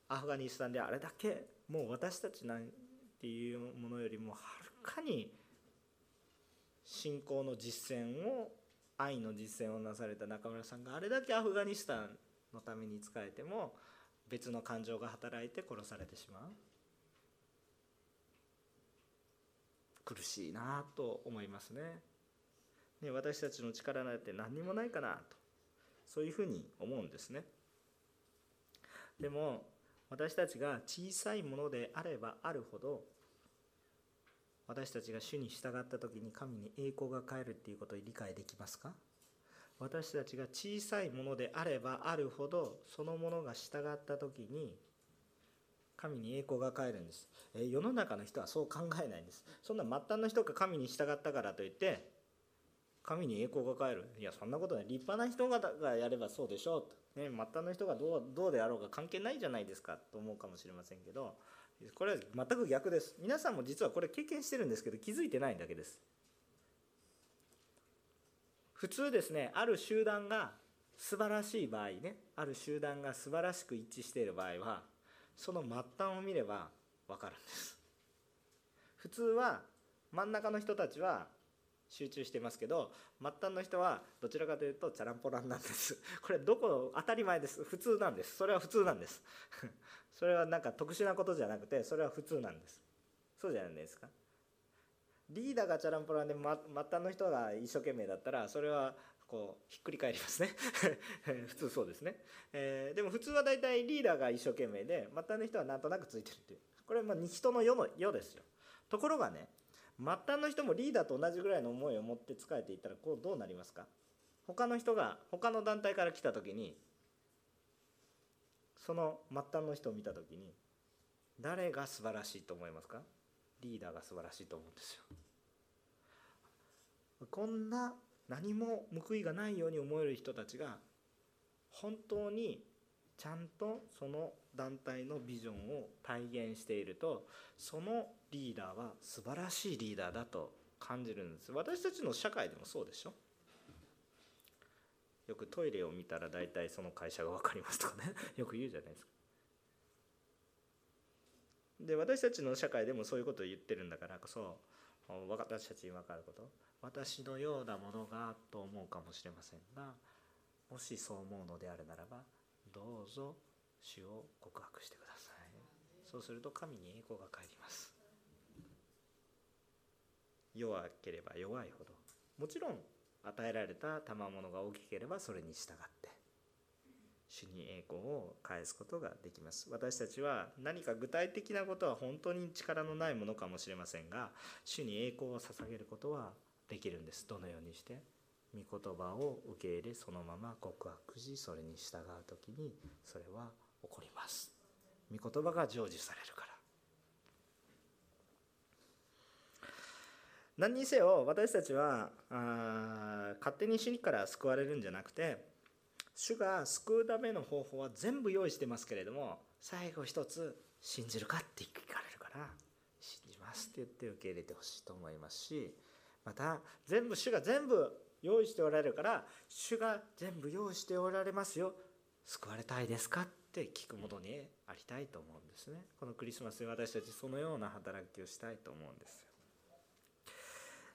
アフガニスタンであれだけもう私たちなんていうものよりもはるかに信仰の実践を愛の実践をなされた中村さんがあれだけアフガニスタンのために仕えても別の感情が働いて殺されてしまう。苦しいなと思いますね。ね私たちの力なんて何にもないかなとそういうふうに思うんですね。でも私たちが小さいものであればあるほど私たちが主に従った時に神に栄光が返るっていうことを理解できますか？私たちが小さいものであればあるほどそのものが従った時に神に栄光が返るんです、え世の中の人はそう考えないんです。そんな末端の人が神に従ったからといって神に栄光が返る。いやそんなことない立派な人がやればそうでしょうと、ね、末端の人がどうどうであろうが関係ないじゃないですかと思うかもしれませんけどこれは全く逆です。皆さんも実はこれ経験してるんですけど気づいてないだけです。普通ですねある集団が素晴らしい場合ねある集団が素晴らしく一致している場合はその末端を見れば分かるんです。普通は真ん中の人たちは集中してますけど末端の人はどちらかというとチャランポランなんです。これどこ当たり前です。普通なんです。それは普通なんです。それはなんか特殊なことじゃなくてそれは普通なんです。そうじゃないですか。リーダーがチャランポランで末端の人が一生懸命だったらそれはこうひっくり返りますね。普通そうですね、えー、でも普通は大体リーダーが一生懸命で末端の人はなんとなくついてるっていう。これはまあ人の世の世ですよ。ところがね末端の人もリーダーと同じぐらいの思いを持って仕えていったらこうどうなりますか？他の人が他の団体から来た時にその末端の人を見た時に誰が素晴らしいと思いますか？リーダーが素晴らしいと思うんですよ。こんな何も報いがないように思える人たちが本当にちゃんとその団体のビジョンを体現しているとそのリーダーは素晴らしいリーダーだと感じるんです。私たちの社会でもそうでしょ。よくトイレを見たら大体その会社が分かりますとかね。よく言うじゃないですか。で私たちの社会でもそういうことを言ってるんだからこそ私たちに分かること。私のようなものがと思うかもしれませんがもしそう思うのであるならばどうぞ主を告白してください。そうすると神に栄光が返ります。弱ければ弱いほどもちろん与えられた賜物が大きければそれに従って主に栄光を返すことができます。私たちは何か具体的なことは本当に力のないものかもしれませんが主に栄光を捧げることはできるんです。どのようにして？御言葉を受け入れそのまま告白しそれに従う時にそれは起こります。御言葉が成就されるから。何にせよ私たちはあ勝手に死から救われるんじゃなくて主が救うための方法は全部用意してますけれども最後一つ信じるかって聞かれるから信じますって言って受け入れてほしいと思いますしまた全部主が全部用意しておられるから主が全部用意しておられますよ。救われたいですかって聞くものにありたいと思うんですね。このクリスマスに私たちそのような働きをしたいと思うんです。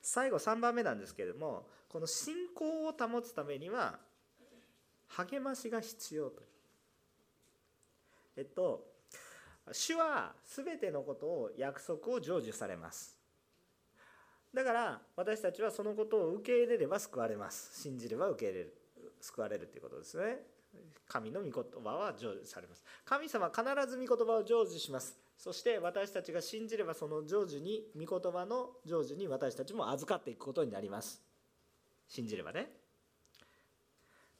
最後3番目なんですけれどもこの信仰を保つためには励ましが必要とえっと主は全てのことを約束を成就されます。だから私たちはそのことを受け入れれば救われます。信じれば受け入れる救われるということですね。神の御言葉は成就されます。神様は必ず御言葉を成就します。そして私たちが信じればその成就に御言葉の成就に私たちも預かっていくことになります。信じればね。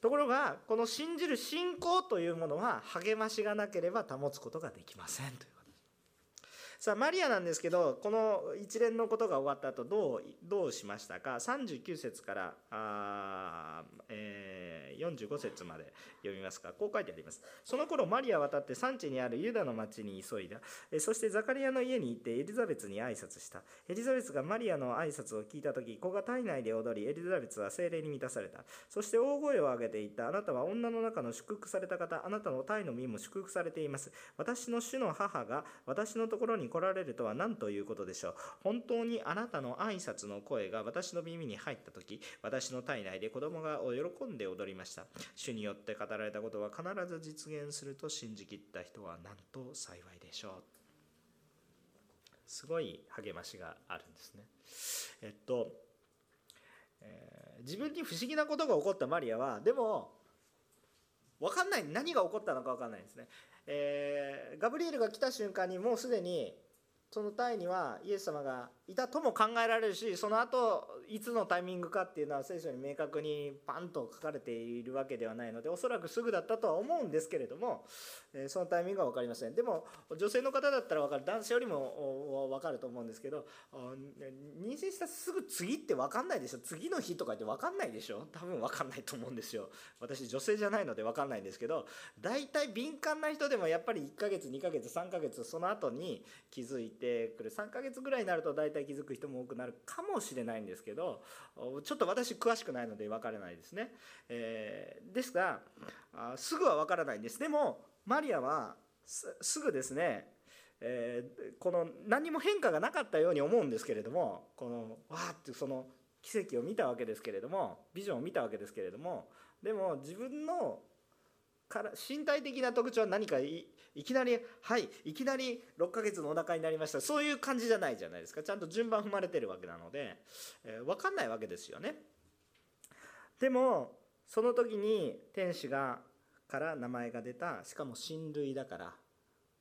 ところがこの信じる信仰というものは励ましがなければ保つことができませんというさあマリアなんですけどこの一連のことが終わった後どうどうしましたか？39節からあ、えー、45節まで読みますか？こう書いてあります。その頃マリアは渡って産地にあるユダの町に急いだ。そしてザカリアの家に行ってエリザベスに挨拶した。エリザベスがマリアの挨拶を聞いた時子が体内で踊りエリザベスは精霊に満たされた。そして大声を上げていった。あなたは女の中の祝福された方。あなたの体の身も祝福されています。私の主の母が私のところに来られるとは何ということでしょう？本当にあなたの挨拶の声が私の耳に入った時私の体内で子供が喜んで踊りました。主によって語られたことは必ず実現すると信じきった人は何と幸いでしょう？すごい励ましがあるんですね。えっと、えー、自分に不思議なことが起こったマリアはでも分かんない。何が起こったのか分かんないですね。えー、ガブリエルが来た瞬間にもうすでにそのタイにはイエス様がいたとも考えられるしその後いつのタイミングかっていうのは聖書に明確にパンと書かれているわけではないのでおそらくすぐだったとは思うんですけれども、えそのタイミングは分かりません。でも女性の方だったら分かる。男性よりも分かると思うんですけど妊娠したすぐ次って分かんないでしょ。次の日とかって分かんないでしょ。多分分かんないと思うんですよ。私女性じゃないので分かんないんですけど大体敏感な人でもやっぱり1ヶ月2ヶ月3ヶ月その後に気づいてくる。3ヶ月ぐらいになると大体気づく人も多くなるかもしれないんですけどちょっと私詳しくないので分からないですね、えー、ですがすぐは分からないんです。でもマリアはすぐですねえー、この何も変化がなかったように思うんですけれどもこのわーってその奇跡を見たわけですけれどもビジョンを見たわけですけれどもでも自分のから身体的な特徴は何かいきなりはいいきなり6ヶ月のお腹になりました。そういう感じじゃないじゃないですか。ちゃんと順番踏まれてるわけなので、えー、分かんないわけですよね。でもその時に天使がから名前が出た。しかも親類だから。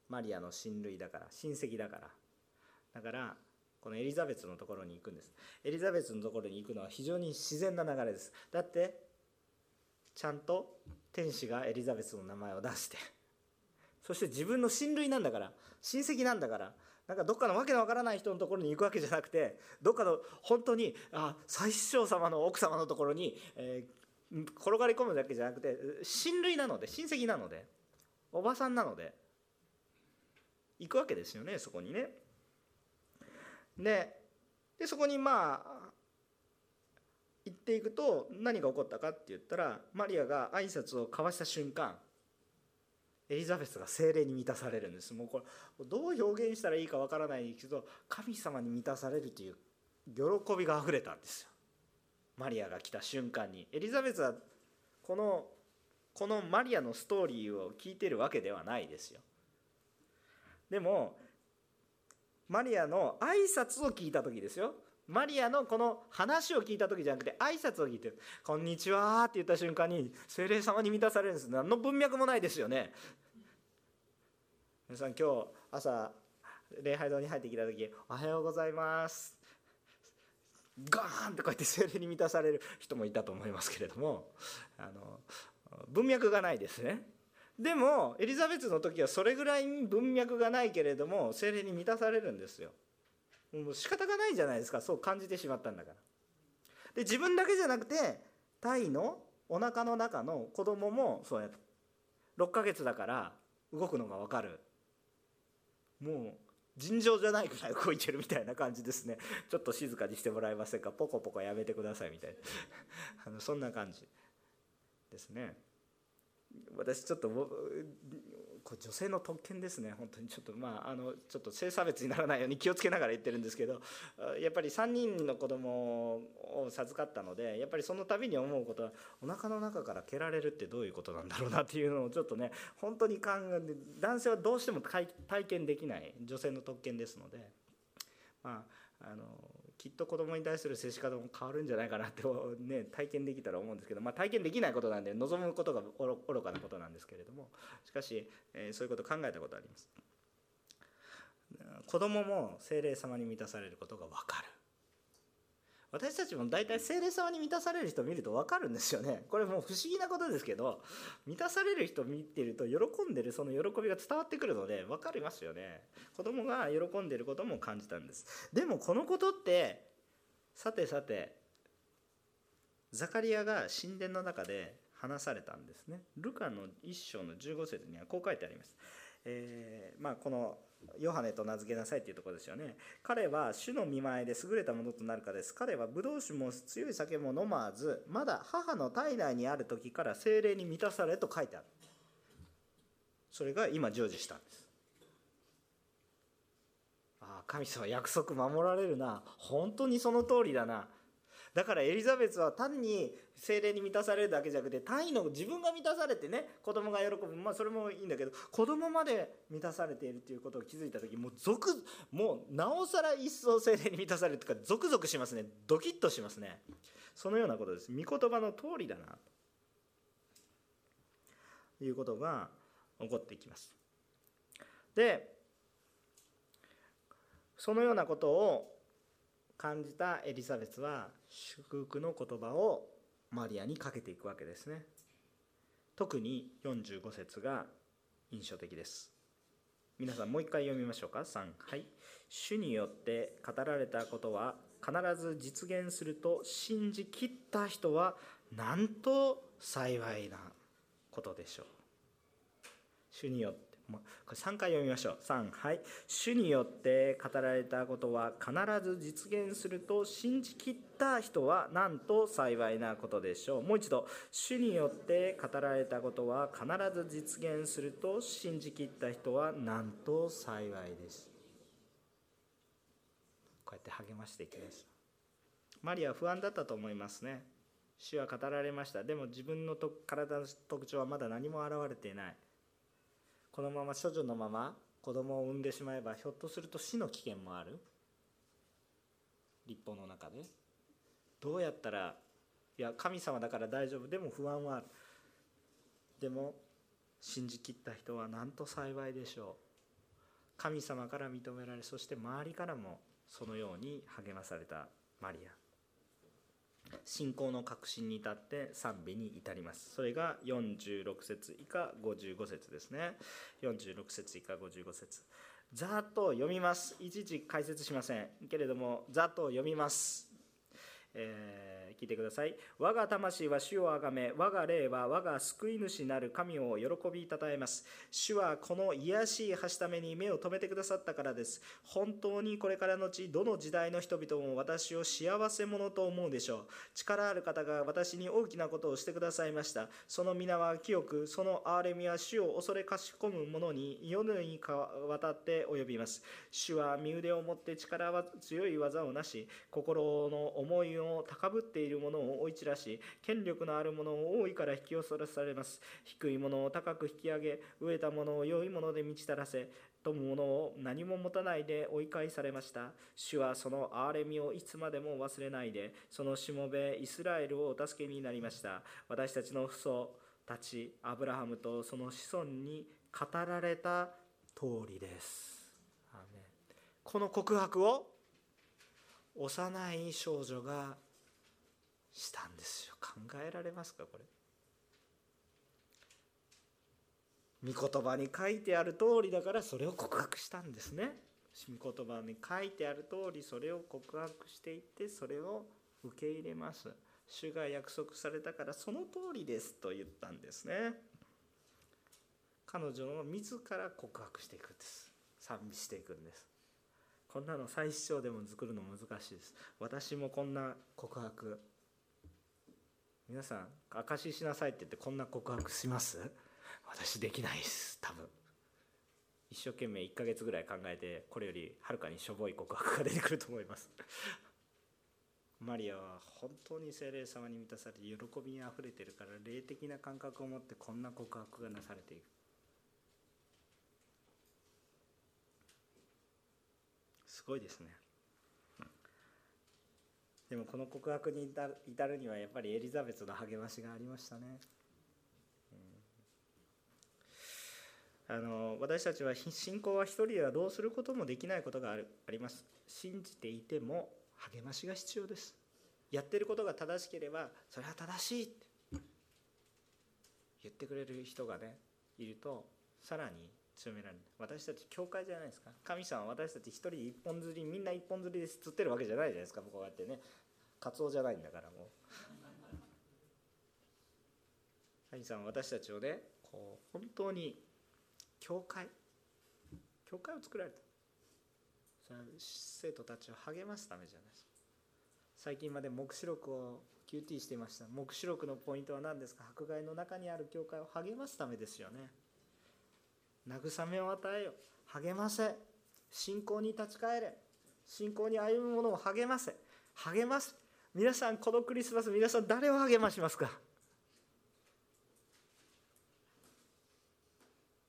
マリアの親類だから。親戚だから。だからこのエリザベスのところに行くんです。エリザベスのところに行くのは非常に自然な流れです。だってちゃんと天使がエリザベスの名前を出してそして自分の親類なんだから親戚なんだからなんかどっかのわけのわからない人のところに行くわけじゃなくてどっかの本当にあ最首相様の奥様のところに、えー、転がり込むだけじゃなくて親類なので親戚なのでおばさんなので行くわけですよねそこにね。ででそこにまあ行っていくと何が起こったかって言ったらマリアが挨拶を交わした瞬間エリザベスが精霊に満たされるんです。もうこれどう表現したらいいかわからないけど神様に満たされるという喜びがあふれたんですよ。マリアが来た瞬間に。エリザベスはこのこのマリアのストーリーを聞いてるわけではないですよ。でもマリアの挨拶を聞いた時ですよ。マリアのこの話を聞いた時じゃなくて挨拶を聞いて「こんにちは」って言った瞬間に精霊様に満たされるんです。何の文脈もないですよね。皆さん今日朝礼拝堂に入ってきた時「おはようございます」ガーンってこうやって精霊に満たされる人もいたと思いますけれどもあの文脈がないですね。でもエリザベスの時はそれぐらい文脈がないけれども精霊に満たされるんですよ。もう仕方がないじゃないですか。そう感じてしまったんだから。で自分だけじゃなくてタイのお腹の中の子供もそうや6ヶ月だから動くのが分かる。もう尋常じゃないくらい動いてるみたいな感じですね。ちょっと静かにしてもらえませんか。ポコポコやめてくださいみたいな。あのそんな感じですね。私ちょっとこれ女性の特権ですね。本当にちょっとまああのちょっと性差別にならないように気をつけながら言ってるんですけどやっぱり3人の子供を授かったのでやっぱりその度に思うことはお腹の中から蹴られるってどういうことなんだろうなっていうのをちょっとね本当に考えて男性はどうしても体験できない女性の特権ですのでまああのきっと子供に対する接し方も変わるんじゃないかなって、ね、体験できたら思うんですけど、まあ、体験できないことなんで望むことが愚かなことなんですけれどもしかし、えー、そういうことを考えたことあります。子供も精霊様に満たされることが分かる。私たちも大体精霊様に満たされる人見ると分かるんですよね。これもう不思議なことですけど満たされる人を見てると喜んでるその喜びが伝わってくるので分かりますよね。子供が喜んでることも感じたんです。でもこのことってさてさてザカリアが神殿の中で話されたんですね。ルカの1章の15節にはこう書いてあります、えー、まあ、このヨハネと名付けなさいっていうところですよね。彼は主の見舞いで優れたものとなるかです。彼はブドウ酒も強い酒も飲まず、まだ母の体内にある時から精霊に満たされと書いてある。それが今成就したんです。ああ、神様約束守られるな。本当にその通りだな。だからエリザベスは単に精霊に満たされるだけじゃなくて単位の自分が満たされてね子供が喜ぶ。まあそれもいいんだけど子供まで満たされているということを気づいた時もう続もうなおさら一層精霊に満たされるというかゾクゾクしますね。ドキッとしますね。そのようなことです。御言葉の通りだなということが起こってきます。でそのようなことを感じたエリザベスは祝福の言葉をマリアにかけていくわけですね。特に45節が印象的です。皆さんもう一回読みましょうか。3はい主によって語られたことは必ず実現すると信じきった人はなんと幸いなことでしょう。主によってこれ3回読みましょう。3はい。主によって語られたことは必ず実現すると信じきった人はなんと幸いなことでしょう。もう一度。主によって語られたことは必ず実現すると信じきった人はなんと幸いです。こうやって励ましていきます。マリアは不安だったと思いますね。主は語られました。でも自分の体の特徴はまだ何も現れていない。このまま処女のまま子供を産んでしまえばひょっとすると死の危険もある？立法の中で。どうやったらいや神様だから大丈夫。でも不安はある。でも信じきった人はなんと幸いでしょう。神様から認められそして周りからもそのように励まされたマリア。信仰の核心に至って賛美に至ります。それが46節以下55節ですね。46節以下55節。ざっと読みます。いちいち解説しません。けれどもざっと読みます。えー、聞いてください。我が魂は主をあがめ、我が霊は我が救い主なる神を喜びたたえます。主はこの癒しい橋ために目を留めてくださったからです。本当にこれからのち、どの時代の人々も私を幸せ者と思うでしょう。力ある方が私に大きなことをしてくださいました。その皆は清く、その憐れみは主を恐れかしこむ者に世にか渡って及びます。主は身腕を持って力は強い技をなし、心の思いを高ぶっているいる者を追い散らし権力のある者を大いから引き寄せられます。低い者を高く引き上げ飢えた者を良いもので満ちたらせ富む者を何も持たないで追い返されました。主はその憐れみをいつまでも忘れないでそのしもべイスラエルをお助けになりました。私たちの父祖たちアブラハムとその子孫に語られた通りです。この告白を幼い少女がしたんですよ。考えられますかこれ。御言葉に書いてある通りだからそれを告白したんですね。御言葉に書いてある通りそれを告白していってそれを受け入れます。主が約束されたからその通りですと言ったんですね。彼女の自ら告白していくんです。賛美していくんです。こんなの最主張でも作るの難しいです。私もこんな告白皆さん証ししなさいって言ってこんな告白します？私できないです多分。一生懸命1ヶ月ぐらい考えてこれよりはるかにしょぼい告白が出てくると思います。マリアは本当に精霊様に満たされて喜びにあふれてるから霊的な感覚を持ってこんな告白がなされていく。すごいですね。でもこの告白に至るにはやっぱりエリザベスの励ましがありましたね、あの私たちは信仰は一人ではどうすることもできないことがあるあります。信じていても励ましが必要です。やってることが正しければそれは正しいって。言ってくれる人がねいるとさらに強められる。私たち教会じゃないですか。神様は私たち一人一本釣りみんな一本釣りで釣ってるわけじゃないじゃないですかこうやってね。カツオじゃないんだからもう。神様は私たちをねこう本当に教会教会を作られた。それは生徒たちを励ますためじゃない。最近まで黙示録を QT していました。黙示録のポイントは何ですか？迫害の中にある教会を励ますためですよね。慰めを与えよ励ませ。信仰に立ち返れ。信仰に歩む者を励ませ。励ます。皆さんこのクリスマス皆さん誰を励ましますか？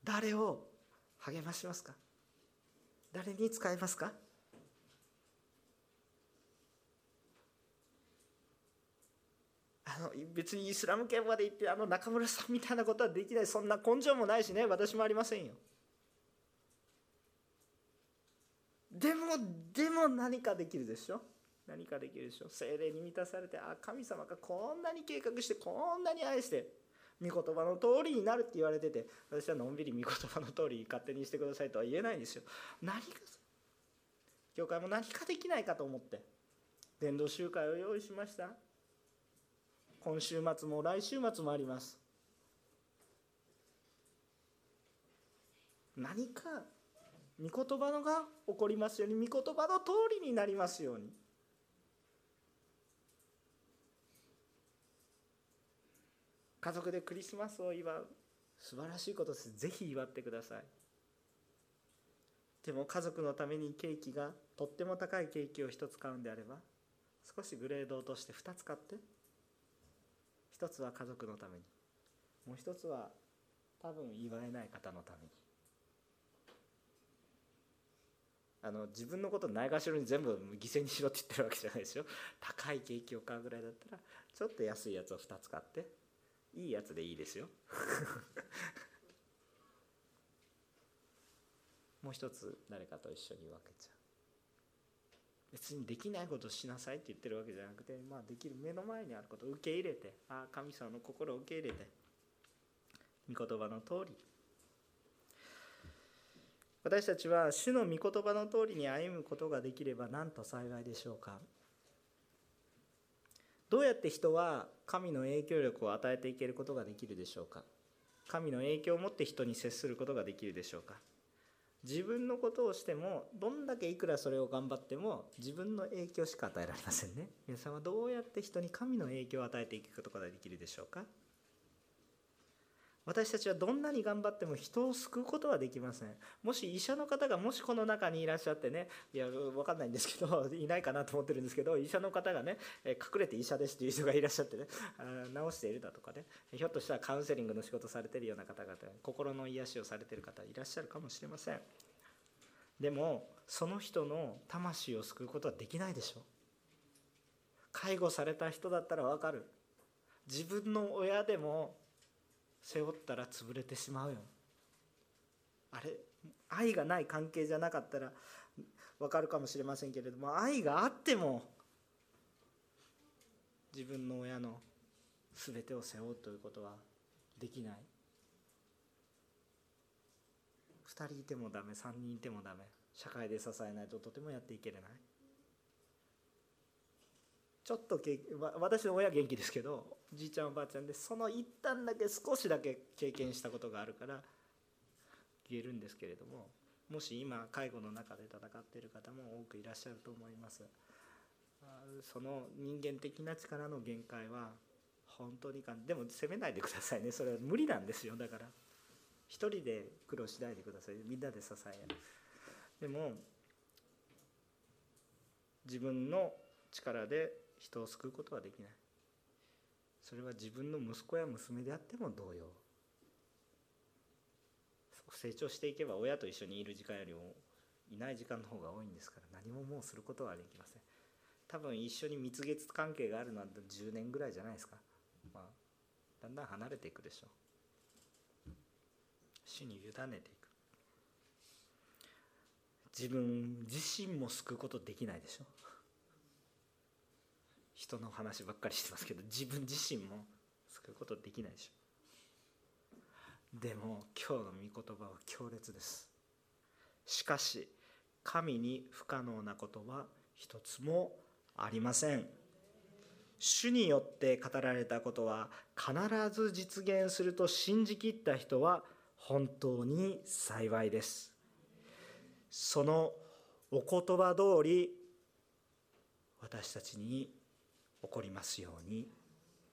誰を励ましますか？誰に使いますか？あの別にイスラム圏まで行ってあの中村さんみたいなことはできない。そんな根性もないしね。私もありませんよ。でもでも何かできるでしょ？何かできるでしょ。精霊に満たされてあ神様がこんなに計画してこんなに愛して御言葉の通りになるって言われてて私はのんびり御言葉の通り勝手にしてくださいとは言えないんですよ。何か教会も何かできないかと思って伝道集会を用意しました。今週末も来週末もあります。何か御言葉のが起こりますように御言葉の通りになりますように。家族でクリスマスを祝う。素晴らしいことです。ぜひ祝ってください。でも家族のためにケーキがとっても高いケーキを1つ買うんであれば少しグレード落として2つ買って。一つは家族のために。もう一つは多分祝えない方のために。あの自分のことないがしろに全部犠牲にしろって言ってるわけじゃないですよ。高いケーキを買うぐらいだったらちょっと安いやつを2つ買って。いいやつでいいですよ。もう一つ誰かと一緒に分けちゃう。別にできないことしなさいって言ってるわけじゃなくて、まあ、できる目の前にあることを受け入れてああ神様の心を受け入れて御言葉の通り。私たちは主の御言葉の通りに歩むことができれば何と幸いでしょうか。どうやって人は神の影響力を与えていけることができるでしょうか？神の影響を持って人に接することができるでしょうか？自分のことをしてもどんだけいくらそれを頑張っても自分の影響しか与えられませんね。皆さんはどうやって人に神の影響を与えていくことができるでしょうか？私たちはどんなに頑張っても人を救うことはできません。もし医者の方がもしこの中にいらっしゃってねいや分かんないんですけど いないかなと思ってるんですけど医者の方がね隠れて医者ですという人がいらっしゃってね治しているだとかね。ひょっとしたらカウンセリングの仕事されてるような方々心の癒しをされてる方いらっしゃるかもしれません。でもその人の魂を救うことはできないでしょ。う介護された人だったら分かる。自分の親でも背負ったら潰れてしまうよ。あれ愛がない関係じゃなかったら分かるかもしれませんけれども愛があっても自分の親の全てを背負うということはできない。2人いてもダメ3人いてもダメ。社会で支えないととてもやっていけれない。ちょっと私の親は元気ですけどじいちゃんおばあちゃんでその一旦だけ少しだけ経験したことがあるから言えるんですけれどももし今介護の中で戦っている方も多くいらっしゃると思います。その人間的な力の限界は本当にかんでも責めないでくださいね。それは無理なんですよ。だから一人で苦労しないでください。みんなで支えでも自分の力で人を救うことはできない。それは自分の息子や娘であっても同様。成長していけば親と一緒にいる時間よりもいない時間の方が多いんですから何ももうすることはできません。多分一緒に蜜月関係があるのは10年ぐらいじゃないですか、まあ、だんだん離れていくでしょう。主に委ねていく。自分自身も救うことできないでしょ。う人の話ばっかりしてますけど自分自身も救うことできないでしょ。でも今日の御言葉は強烈です。しかし神に不可能なことは一つもありません。主によって語られたことは必ず実現すると信じきった人は本当に幸いです。そのお言葉通り私たちに起こりますように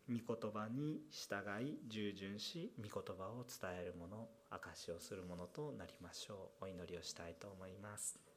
御言葉に従い従順し御言葉を伝えるもの証しをするものとなりましょう。お祈りをしたいと思います。